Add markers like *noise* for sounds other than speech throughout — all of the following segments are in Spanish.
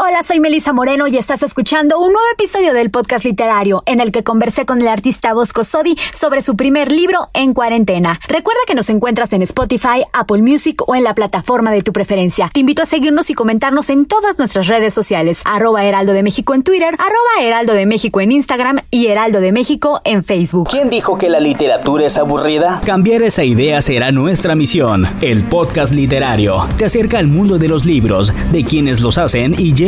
Hola, soy Melisa Moreno y estás escuchando un nuevo episodio del podcast literario en el que conversé con el artista Bosco Sodi sobre su primer libro en cuarentena. Recuerda que nos encuentras en Spotify, Apple Music o en la plataforma de tu preferencia. Te invito a seguirnos y comentarnos en todas nuestras redes sociales. Arroba Heraldo de México en Twitter, arroba Heraldo de México en Instagram y Heraldo de México en Facebook. ¿Quién dijo que la literatura es aburrida? Cambiar esa idea será nuestra misión. El podcast literario te acerca al mundo de los libros, de quienes los hacen y llevan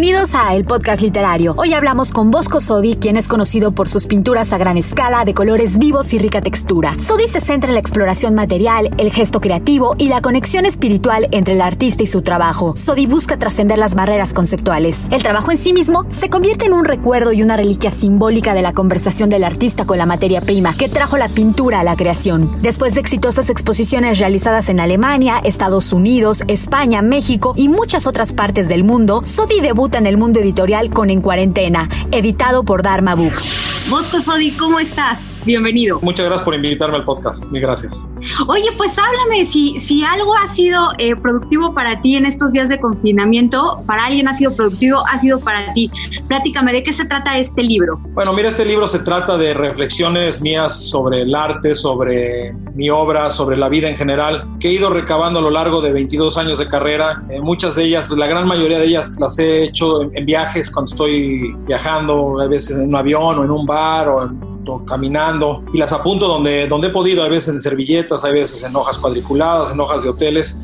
Bienvenidos a El Podcast Literario. Hoy hablamos con Bosco Sodi, quien es conocido por sus pinturas a gran escala, de colores vivos y rica textura. Sodi se centra en la exploración material, el gesto creativo y la conexión espiritual entre el artista y su trabajo. Sodi busca trascender las barreras conceptuales. El trabajo en sí mismo se convierte en un recuerdo y una reliquia simbólica de la conversación del artista con la materia prima que trajo la pintura a la creación. Después de exitosas exposiciones realizadas en Alemania, Estados Unidos, España, México y muchas otras partes del mundo, Sodi debuta en el mundo editorial con En Cuarentena, editado por Dharma Books. Bosco Sodi, ¿cómo estás? Bienvenido. Muchas gracias por invitarme al podcast. Mil gracias. Oye, pues háblame si, si algo ha sido eh, productivo para ti en estos días de confinamiento, para alguien ha sido productivo, ha sido para ti. Platícame, ¿de qué se trata este libro? Bueno, mira, este libro se trata de reflexiones mías sobre el arte, sobre mi obra, sobre la vida en general, que he ido recabando a lo largo de 22 años de carrera. Eh, muchas de ellas, la gran mayoría de ellas las he hecho en, en viajes, cuando estoy viajando, a veces en un avión o en un bar o, caminando y las apunto donde, donde he podido, a veces en servilletas, a veces en hojas cuadriculadas, en hojas de hoteles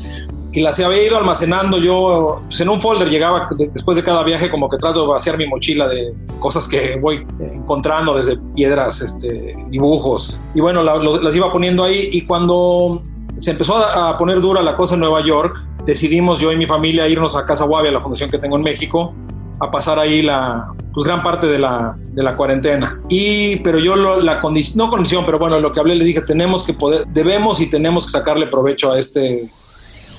y las había ido almacenando. Yo pues en un folder llegaba después de cada viaje como que trato de vaciar mi mochila de cosas que voy encontrando desde piedras este, dibujos y bueno las iba poniendo ahí y cuando se empezó a, poner dura la cosa en Nueva York decidimos yo y mi familia irnos a Casa Guavia la fundación que tengo en México a pasar ahí la, pues gran parte de la, de la cuarentena. Y, pero yo la condición, no condición, pero bueno, lo que hablé les dije, tenemos que poder, debemos y tenemos que sacarle provecho a este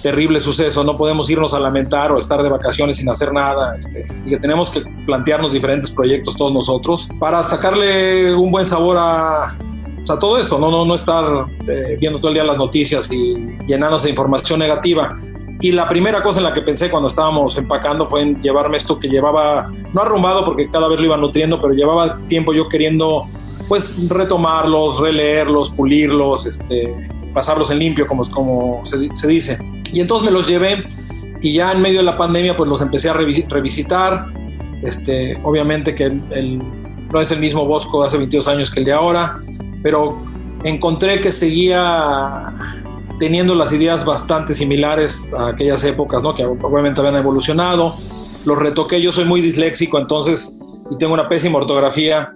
terrible suceso, no podemos irnos a lamentar o estar de vacaciones sin hacer nada, este, y que tenemos que plantearnos diferentes proyectos todos nosotros para sacarle un buen sabor a, a todo esto, no, no, no estar eh, viendo todo el día las noticias y llenarnos de información negativa. Y la primera cosa en la que pensé cuando estábamos empacando fue en llevarme esto que llevaba, no arrumbado porque cada vez lo iba nutriendo, pero llevaba tiempo yo queriendo pues retomarlos, releerlos, pulirlos, este, pasarlos en limpio, como, como se, se dice. Y entonces me los llevé y ya en medio de la pandemia pues los empecé a revisitar. Este, obviamente que el, no es el mismo Bosco de hace 22 años que el de ahora, pero encontré que seguía teniendo las ideas bastante similares a aquellas épocas, ¿no? que obviamente habían evolucionado. Los retoqué, yo soy muy disléxico, entonces, y tengo una pésima ortografía,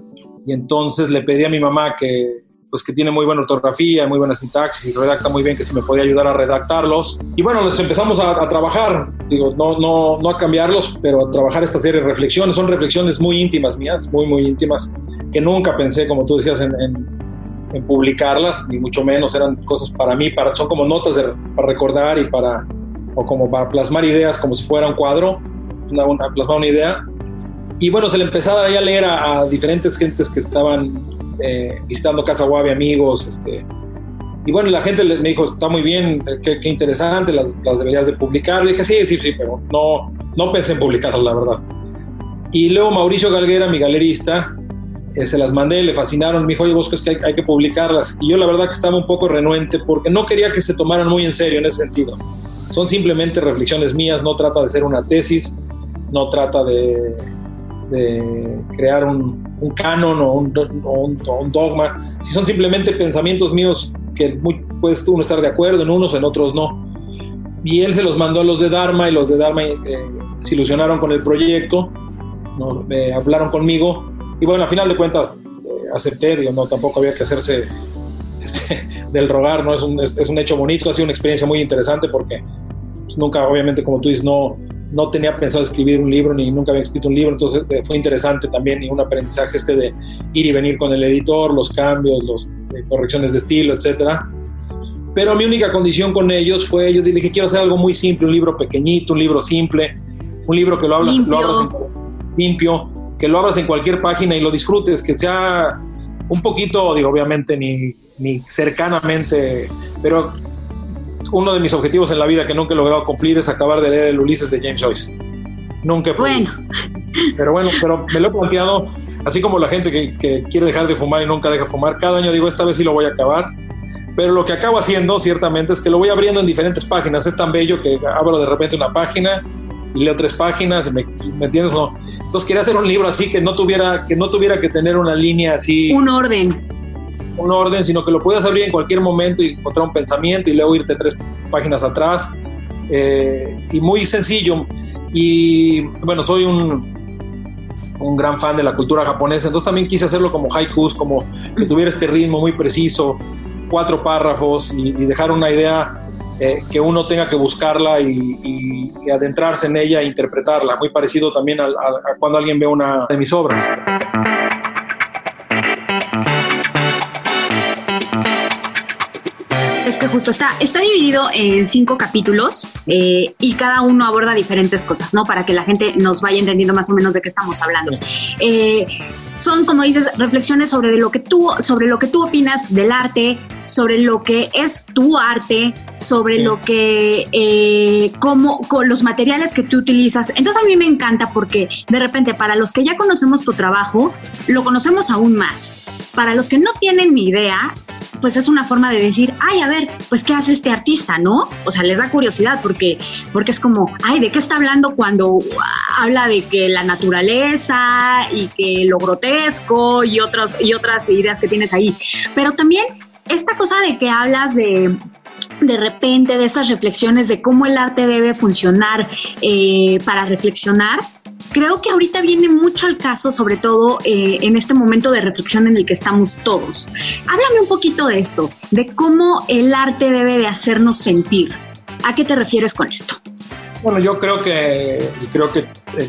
y entonces le pedí a mi mamá que, pues que tiene muy buena ortografía, muy buena sintaxis y redacta muy bien, que si me podía ayudar a redactarlos. Y bueno, los empezamos a, trabajar, digo, no, no, no a cambiarlos, pero a trabajar esta serie de reflexiones. Son reflexiones muy íntimas mías, muy, muy íntimas, que nunca pensé, como tú decías, en, en publicarlas, ni mucho menos, eran cosas para mí, para, son como notas para recordar y para, o como para plasmar ideas como si fuera un cuadro, una, plasmar una idea. Y bueno, se le empezaba a leer a, diferentes gentes que estaban eh, visitando Casa Guavi, amigos, este, y bueno, la gente me dijo, está muy bien, qué, interesante, las, las, deberías de publicar. Le dije, sí, sí, sí, pero no, no pensé en publicarlas, la verdad. Y luego Mauricio Galguera, mi galerista, eh, se las mandé, le fascinaron, me dijo, oye, vos es que hay, que publicarlas. Y yo la verdad que estaba un poco renuente porque no quería que se tomaran muy en serio en ese sentido. Son simplemente reflexiones mías, no trata de ser una tesis, no trata de, de crear un, canon o un, dogma, si son simplemente pensamientos míos que muy, puedes uno estar de acuerdo en unos, en otros no. Y él se los mandó a los de Dharma y los de Dharma eh, se ilusionaron con el proyecto, ¿no? me hablaron conmigo y bueno, a final de cuentas eh, acepté, digo, no, tampoco había que hacerse este, *laughs* del rogar, ¿no? Es un, es, un, hecho bonito, ha sido una experiencia muy interesante porque pues, nunca, obviamente, como tú dices, no, no tenía pensado escribir un libro ni nunca había escrito un libro, entonces eh, fue interesante también y un aprendizaje este de ir y venir con el editor, los cambios, las eh, correcciones de estilo, etcétera. Pero mi única condición con ellos fue, yo dije, quiero hacer algo muy simple, un libro pequeñito, un libro simple, un libro que lo, hablas, limpio. lo en, limpio, que lo abras en cualquier página y lo disfrutes, que sea un poquito, digo, obviamente ni, ni cercanamente, pero uno de mis objetivos en la vida que nunca he logrado cumplir es acabar de leer el Ulises de James Joyce. Nunca he Bueno. Pero bueno, pero me lo he planteado, así como la gente que, que, quiere dejar de fumar y nunca deja fumar, cada año digo, esta vez sí lo voy a acabar. Pero lo que acabo haciendo, ciertamente, es que lo voy abriendo en diferentes páginas. Es tan bello que abro de repente una página y leo tres páginas, ¿me, ¿me entiendes? No. Entonces quería hacer un libro así que no tuviera que, no tuviera que tener una línea así. Un orden un orden, sino que lo puedes abrir en cualquier momento y encontrar un pensamiento y luego irte tres páginas atrás. Eh, y muy sencillo. Y bueno, soy un, un gran fan de la cultura japonesa, entonces también quise hacerlo como haikus, como que tuviera este ritmo muy preciso, cuatro párrafos y, dejar una idea eh, que uno tenga que buscarla y, adentrarse en ella e interpretarla, muy parecido también a cuando alguien ve una de mis obras. Que justo está, está dividido en cinco capítulos eh, y cada uno aborda diferentes cosas, ¿no? Para que la gente nos vaya entendiendo más o menos de qué estamos hablando. Eh, son, como dices, reflexiones sobre lo que tú, sobre lo que tú opinas del arte, sobre lo que es tu arte, sobre lo que, eh, cómo, con los materiales que tú utilizas. Entonces a mí me encanta porque de repente para los que ya conocemos tu trabajo, lo conocemos aún más. Para los que no tienen ni idea, pues es una forma de decir, ay, a ver, pues qué hace este artista, ¿no? O sea, les da curiosidad porque, porque es como, ay, ¿de qué está hablando cuando habla de que la naturaleza y que lo grotesco y, otros, y otras ideas que tienes ahí? Pero también esta cosa de que hablas de de repente de estas reflexiones de cómo el arte debe funcionar eh, para reflexionar, creo que ahorita viene mucho al caso, sobre todo eh, en este momento de reflexión en el que estamos todos. Háblame un poquito de esto, de cómo el arte debe de hacernos sentir. ¿A qué te refieres con esto? Bueno, yo creo que, creo que eh,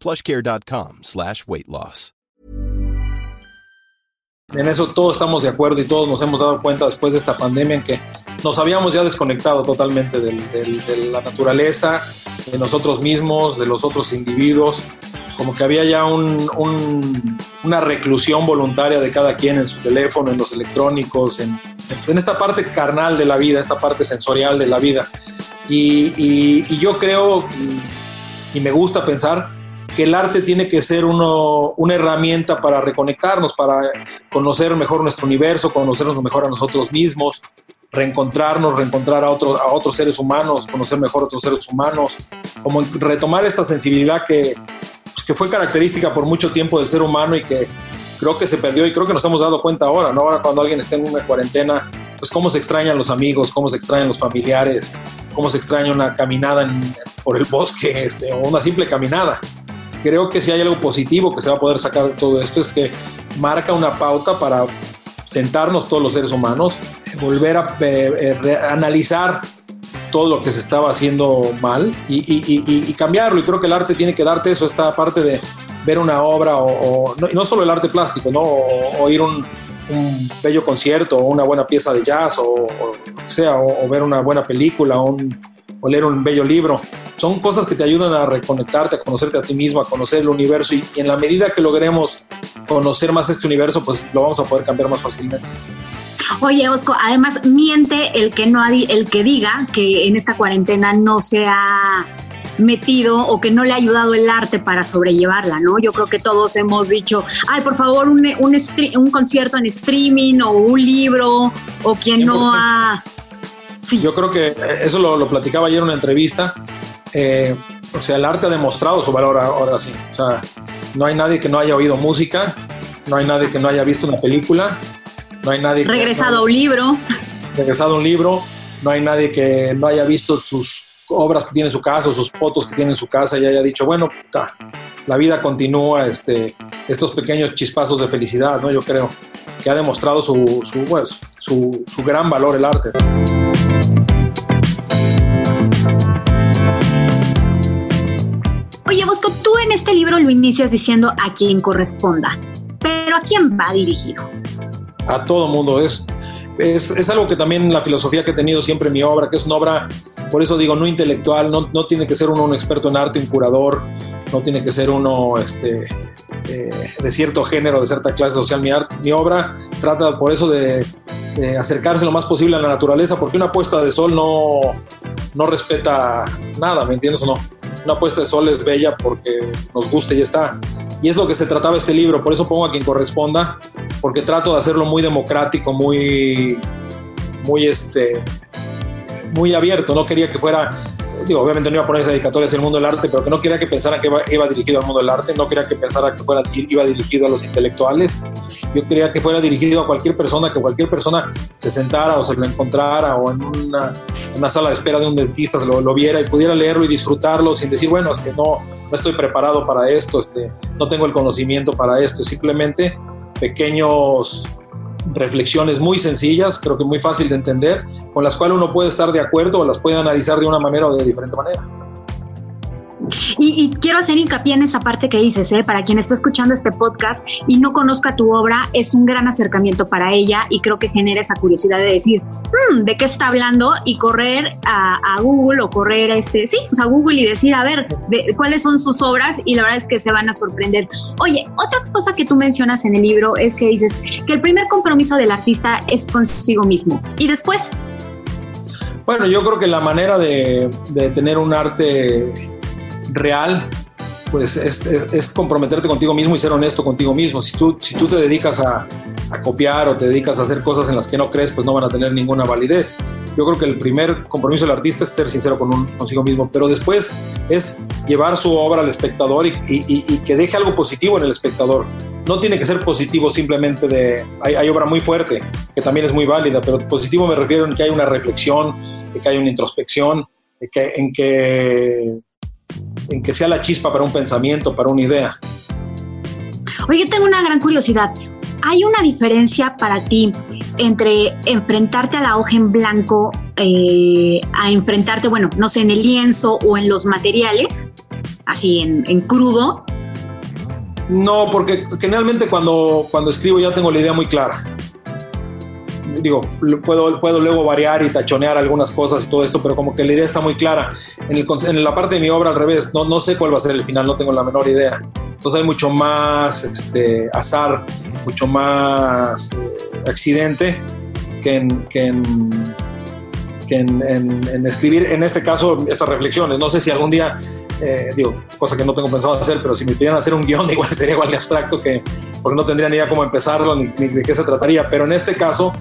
plushcare.com slash weight loss. En eso todos estamos de acuerdo y todos nos hemos dado cuenta después de esta pandemia en que nos habíamos ya desconectado totalmente del, del, de la naturaleza, de nosotros mismos, de los otros individuos, como que había ya un, un, una reclusión voluntaria de cada quien en su teléfono, en los electrónicos, en, en esta parte carnal de la vida, esta parte sensorial de la vida. Y, y, y yo creo y, y me gusta pensar que el arte tiene que ser uno, una herramienta para reconectarnos, para conocer mejor nuestro universo, conocernos mejor a nosotros mismos, reencontrarnos, reencontrar a, a otros seres humanos, conocer mejor a otros seres humanos, como retomar esta sensibilidad que, pues, que fue característica por mucho tiempo del ser humano y que creo que se perdió y creo que nos hemos dado cuenta ahora, ¿no? Ahora cuando alguien está en una cuarentena, pues cómo se extrañan los amigos, cómo se extrañan los familiares, cómo se extraña una caminada por el bosque este, o una simple caminada. Creo que si hay algo positivo que se va a poder sacar de todo esto es que marca una pauta para sentarnos todos los seres humanos, volver a analizar todo lo que se estaba haciendo mal y, cambiarlo. Y creo que el arte tiene que darte eso, esta parte de ver una obra o, no, solo el arte plástico, ¿no? o, ir un, un bello concierto o una buena pieza de jazz o, sea, o, ver una buena película o, o, leer un bello libro. Son cosas que te ayudan a reconectarte, a conocerte a ti mismo, a conocer el universo y, en la medida que logremos conocer más este universo, pues lo vamos a poder cambiar más fácilmente. Oye, Osco, además miente el que no el que diga que en esta cuarentena no se ha metido o que no le ha ayudado el arte para sobrellevarla, ¿no? Yo creo que todos hemos dicho, ay, por favor, un, un, un concierto en streaming o un libro o quien no ha... Sí. Yo creo que eso lo, lo platicaba ayer en una entrevista. Eh, o sea, el arte ha demostrado su valor ahora sí. O sea, no hay nadie que no haya oído música, no hay nadie que no haya visto una película, no hay nadie regresado a un libro, regresado a un libro, no hay nadie que no haya visto sus obras que tiene en su casa o sus fotos que tiene en su casa y haya dicho, bueno, la vida continúa, este, estos pequeños chispazos de felicidad, ¿no? Yo creo que ha demostrado su, su, su, su gran valor el arte. Oye, Bosco, tú en este libro lo inicias diciendo a quien corresponda, pero ¿a quién va dirigido? A todo mundo. Es, es, es, algo que también la filosofía que he tenido siempre en mi obra, que es una obra por eso digo, no intelectual, no, no tiene que ser uno un experto en arte, un curador, no tiene que ser uno este, eh, de cierto género, de cierta clase social. Mi, obra trata por eso de, acercarse lo más posible a la naturaleza, porque una puesta de sol no, no respeta nada, ¿me entiendes o no? Una puesta de sol es bella porque nos gusta y está. Y es lo que se trataba este libro, por eso pongo a quien corresponda, porque trato de hacerlo muy democrático, muy, muy este, muy abierto, no quería que fuera, digo, obviamente no iba a poner esa dedicatoria hacia el mundo del arte, pero que no quería que pensara que iba, dirigido al mundo del arte, no quería que pensara que fuera, iba dirigido a los intelectuales, yo quería que fuera dirigido a cualquier persona, que cualquier persona se sentara o se lo encontrara o en una, sala de espera de un dentista lo, lo, viera y pudiera leerlo y disfrutarlo sin decir, bueno, es que no, no estoy preparado para esto, este, no tengo el conocimiento para esto, simplemente pequeños reflexiones muy sencillas, creo que muy fácil de entender, con las cuales uno puede estar de acuerdo o las puede analizar de una manera o de diferente manera. Y, quiero hacer hincapié en esa parte que dices, ¿eh? para quien está escuchando este podcast y no conozca tu obra, es un gran acercamiento para ella y creo que genera esa curiosidad de decir, hmm, ¿de qué está hablando? Y correr a, Google o correr a este, sí, pues a Google y decir, a ver, de, cuáles son sus obras y la verdad es que se van a sorprender. Oye, otra cosa que tú mencionas en el libro es que dices que el primer compromiso del artista es consigo mismo y después... Bueno, yo creo que la manera de, de tener un arte real, pues es, comprometerte contigo mismo y ser honesto contigo mismo. Si tú, si tú te dedicas a, copiar o te dedicas a hacer cosas en las que no crees, pues no van a tener ninguna validez. Yo creo que el primer compromiso del artista es ser sincero con consigo mismo, pero después es llevar su obra al espectador y, que deje algo positivo en el espectador. No tiene que ser positivo simplemente de... Hay, obra muy fuerte, que también es muy válida, pero positivo me refiero en que hay una reflexión, que hay una introspección, que, en que en que sea la chispa para un pensamiento, para una idea. Oye, yo tengo una gran curiosidad. ¿Hay una diferencia para ti entre enfrentarte a la hoja en blanco eh, a enfrentarte, bueno, no sé, en el lienzo o en los materiales, así en, en crudo? No, porque generalmente cuando, cuando escribo ya tengo la idea muy clara digo, puedo, puedo luego variar y tachonear algunas cosas y todo esto, pero como que la idea está muy clara. En, el, en la parte de mi obra al revés, no, no sé cuál va a ser el final, no tengo la menor idea. Entonces hay mucho más este, azar, mucho más eh, accidente que en, que en en, escribir, en este caso, estas reflexiones. No sé si algún día, eh, digo, cosa que no tengo pensado hacer, pero si me pidieran hacer un guion, *laughs* igual sería igual de abstracto que, porque no tendría ni idea cómo empezarlo ni, ni de qué se trataría. Pero en este caso,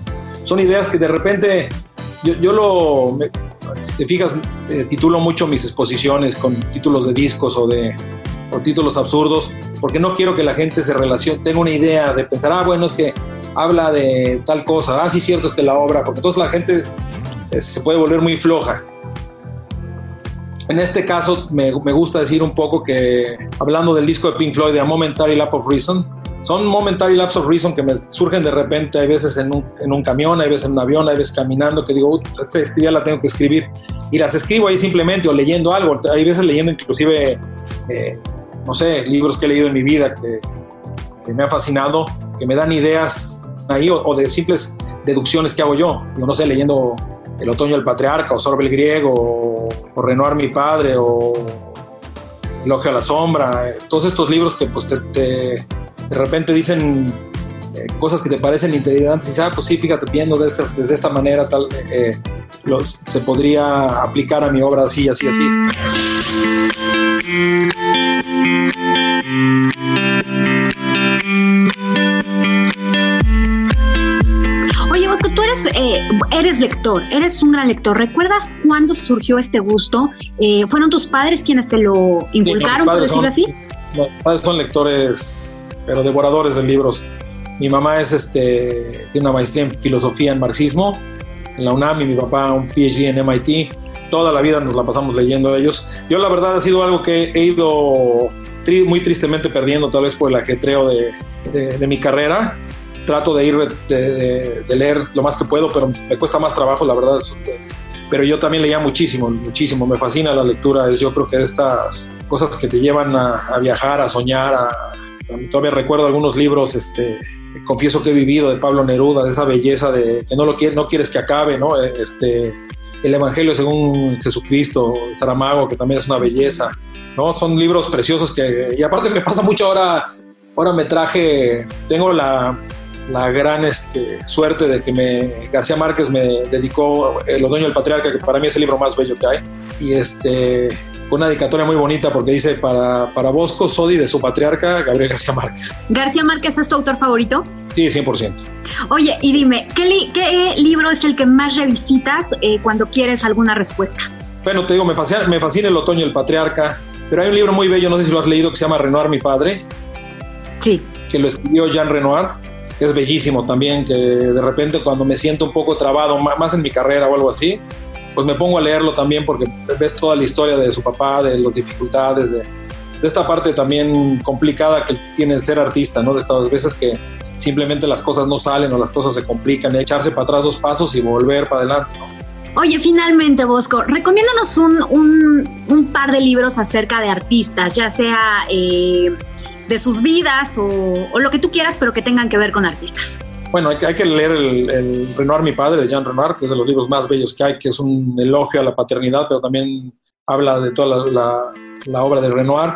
son ideas que de repente yo, yo lo, si te fijas, eh, titulo mucho mis exposiciones con títulos de discos o de o títulos absurdos, porque no quiero que la gente se relacione, tenga una idea de pensar, ah, bueno, es que habla de tal cosa, ah, sí, cierto, es que la obra, porque entonces la gente eh, se puede volver muy floja. En este caso me, me, gusta decir un poco que, hablando del disco de Pink Floyd, de A Momentary Lap of Reason, son momentary lapse of reason que me surgen de repente, hay veces en un, en un camión, hay veces en un avión, hay veces caminando, que digo, este, este, día la tengo que escribir. Y las escribo ahí simplemente o leyendo algo, hay veces leyendo inclusive, eh, no sé, libros que he leído en mi vida que, me han fascinado, que me dan ideas ahí o, de simples deducciones que hago yo. yo no sé, leyendo El otoño del patriarca o Sorbe el griego o, o Renoir mi padre o Elogio a la sombra, todos estos libros que pues te, te de repente dicen eh, cosas que te parecen interesantes y dices, ah, pues sí, fíjate, viendo de esta, desde esta manera, tal, eh, los, se podría aplicar a mi obra así, así, así. Oye, Bosco, tú eres, eh, eres lector, eres un gran lector. ¿Recuerdas cuándo surgió este gusto? ¿Fueron tus padres quienes te lo inculcaron, por decirlo así? Mis padres son lectores pero devoradores de libros. Mi mamá es este, tiene una maestría en filosofía en marxismo en la UNAM y mi papá un PhD en MIT. Toda la vida nos la pasamos leyendo ellos. Yo la verdad ha sido algo que he ido muy tristemente perdiendo tal vez por el ajetreo de, de, mi carrera. Trato de ir de, de, leer lo más que puedo, pero me cuesta más trabajo, la verdad. Pero yo también leía muchísimo, muchísimo. Me fascina la lectura. Es yo creo que estas cosas que te llevan a, a viajar, a soñar, a, Todavía recuerdo algunos libros, este, confieso que he vivido de Pablo Neruda, de esa belleza de que no lo quieres, no quieres que acabe, ¿no? Este, el Evangelio según Jesucristo, Saramago, que también es una belleza, ¿no? Son libros preciosos que, y aparte me pasa mucho ahora, ahora me traje, tengo la, la gran este, suerte de que me, García Márquez me dedicó El otoño del patriarca, que para mí es el libro más bello que hay, y este, una dedicatoria muy bonita porque dice para, para Bosco Sodi de su patriarca Gabriel García Márquez. ¿García Márquez es tu autor favorito? Sí, 100%. Oye, y dime, ¿qué, qué libro es el que más revisitas eh, cuando quieres alguna respuesta? Bueno, te digo, me fascina, me fascina El otoño el patriarca, pero hay un libro muy bello, no sé si lo has leído, que se llama Renoir, mi padre. Sí. Que lo escribió Jean Renoir. Es bellísimo también, que de repente cuando me siento un poco trabado, más en mi carrera o algo así, pues me pongo a leerlo también porque ves toda la historia de su papá, de las dificultades, de, esta parte también complicada que tiene ser artista, ¿no? De estas veces que simplemente las cosas no salen o las cosas se complican, echarse para atrás dos pasos y volver para adelante, Oye, finalmente, Bosco, recomiéndanos un, un, par de libros acerca de artistas, ya sea eh, de sus vidas o, o, lo que tú quieras, pero que tengan que ver con artistas. Bueno, hay, que leer el, Renoir, mi padre, de Jean Renoir, que es de los libros más bellos que hay, que es un elogio a la paternidad, pero también habla de toda la, obra de Renoir.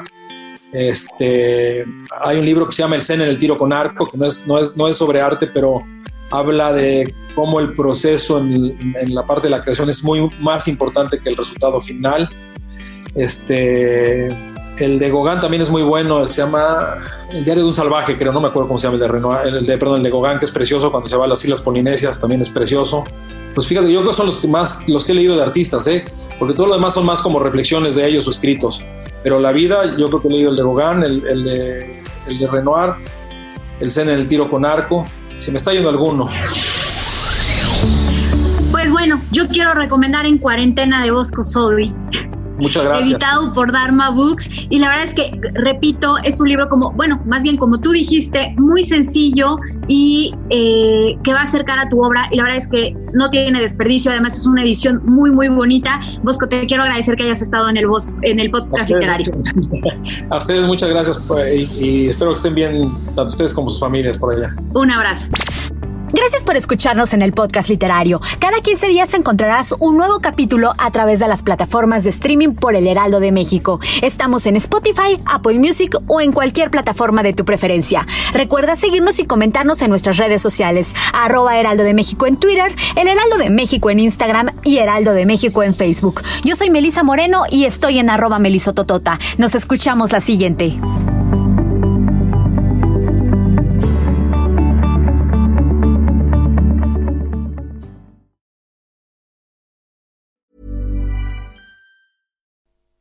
Este, hay un libro que se llama El Zen en el tiro con arco, que no es, no es, sobre arte, pero habla de cómo el proceso en, en, la parte de la creación es muy más importante que el resultado final. Este, el de Gauguin también es muy bueno, se llama El diario de un salvaje, creo, no me acuerdo cómo se llama el de Renoir, el de, perdón, el de Gauguin, que es precioso cuando se va a las Islas Polinesias, también es precioso. Pues fíjate, yo creo que son los que más, los que he leído de artistas, ¿eh? porque todo lo demás son más como reflexiones de ellos o escritos. Pero la vida, yo creo que he leído el de Gauguin, el, de, el de Renoir, el Zen en el tiro con arco. Se me está yendo alguno. Pues bueno, yo quiero recomendar En cuarentena de Bosco Sodri. Muchas gracias. Editado por Dharma Books. Y la verdad es que, repito, es un libro como, bueno, más bien como tú dijiste, muy sencillo y eh, que va a acercar a tu obra. Y la verdad es que no tiene desperdicio. Además, es una edición muy, muy bonita. Bosco, te quiero agradecer que hayas estado en el, en el podcast literario. *laughs* A ustedes muchas gracias pues, y espero que estén bien, tanto ustedes como sus familias por allá. Un abrazo. Gracias por escucharnos en el podcast literario. Cada 15 días encontrarás un nuevo capítulo a través de las plataformas de streaming por el Heraldo de México. Estamos en Spotify, Apple Music o en cualquier plataforma de tu preferencia. Recuerda seguirnos y comentarnos en nuestras redes sociales, arroba Heraldo de México en Twitter, el Heraldo de México en Instagram y Heraldo de México en Facebook. Yo soy Melisa Moreno y estoy en arroba melisototota. Nos escuchamos la siguiente.